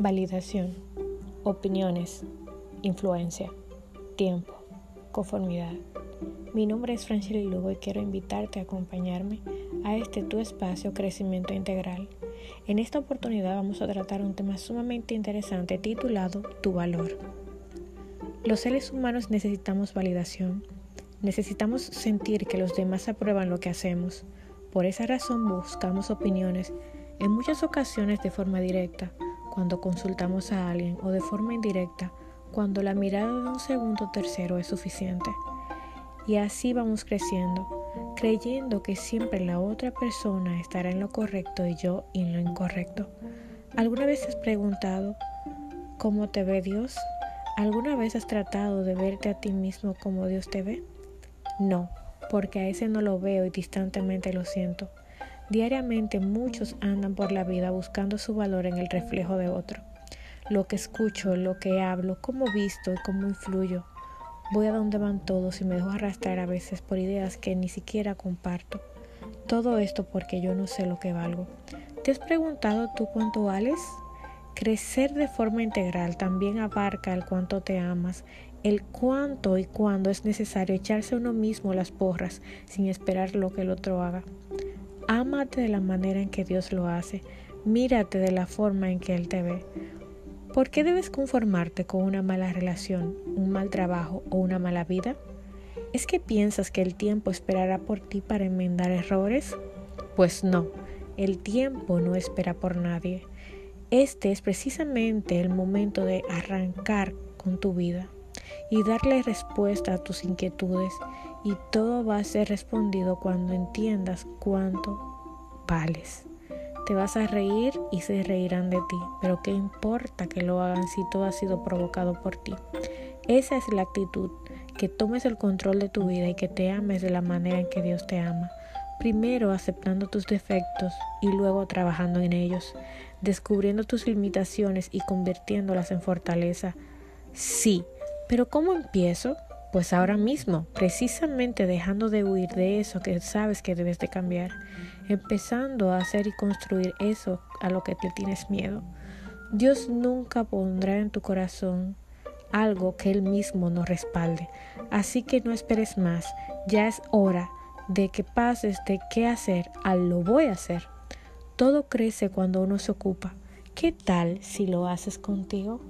Validación, opiniones, influencia, tiempo, conformidad. Mi nombre es Franceli Lugo y quiero invitarte a acompañarme a este tu espacio Crecimiento Integral. En esta oportunidad vamos a tratar un tema sumamente interesante titulado Tu valor. Los seres humanos necesitamos validación. Necesitamos sentir que los demás aprueban lo que hacemos. Por esa razón buscamos opiniones, en muchas ocasiones de forma directa, cuando consultamos a alguien o de forma indirecta cuando la mirada de un segundo o tercero es suficiente. Y así vamos creciendo, creyendo que siempre la otra persona estará en lo correcto y yo en lo incorrecto. ¿Alguna vez has preguntado cómo te ve Dios? ¿Alguna vez has tratado de verte a ti mismo como Dios te ve? No, porque a ese no lo veo y distantemente lo siento. Diariamente muchos andan por la vida buscando su valor en el reflejo de otro. Lo que escucho, lo que hablo, cómo visto y cómo influyo. Voy a donde van todos y me dejo arrastrar a veces por ideas que ni siquiera comparto. Todo esto porque yo no sé lo que valgo. ¿Te has preguntado tú cuánto vales? Crecer de forma integral también abarca el cuánto te amas, el cuánto y cuándo es necesario echarse uno mismo las porras sin esperar lo que el otro haga. Ámate de la manera en que Dios lo hace. Mírate de la forma en que Él te ve. ¿Por qué debes conformarte con una mala relación, un mal trabajo o una mala vida? ¿Es que piensas que el tiempo esperará por ti para enmendar errores? Pues no, el tiempo no espera por nadie. Este es precisamente el momento de arrancar con tu vida y darle respuesta a tus inquietudes y todo va a ser respondido cuando entiendas cuánto vales. Te vas a reír y se reirán de ti, pero ¿qué importa que lo hagan si todo ha sido provocado por ti? Esa es la actitud, que tomes el control de tu vida y que te ames de la manera en que Dios te ama. Primero aceptando tus defectos y luego trabajando en ellos, descubriendo tus limitaciones y convirtiéndolas en fortaleza. Sí, pero ¿cómo empiezo? Pues ahora mismo, precisamente dejando de huir de eso que sabes que debes de cambiar, empezando a hacer y construir eso a lo que te tienes miedo. Dios nunca pondrá en tu corazón algo que Él mismo no respalde. Así que no esperes más, ya es hora de que pases de qué hacer a lo voy a hacer. Todo crece cuando uno se ocupa. ¿Qué tal si lo haces contigo?